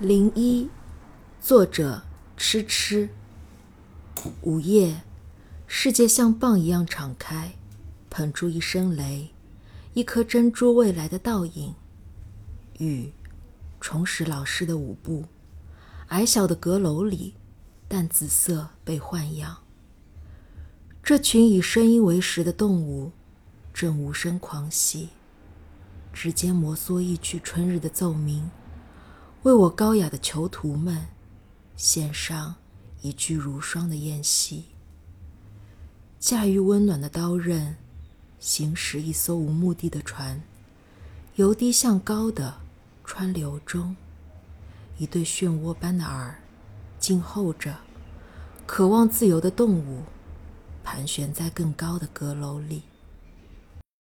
零一，作者痴痴。午夜，世界像蚌一样敞开，捧出一声雷，一颗珍珠未来的倒影。雨，重拾老师的舞步。矮小的阁楼里，淡紫色被豢养。这群以声音为食的动物，正无声狂喜，指尖摩挲一曲春日的奏鸣。为我高雅的囚徒们献上一具如霜的宴席。驾驭温暖的刀刃，行驶一艘无目的的船，由低向高的川流中，一对漩涡般的耳，静候着渴望自由的动物，盘旋在更高的阁楼里。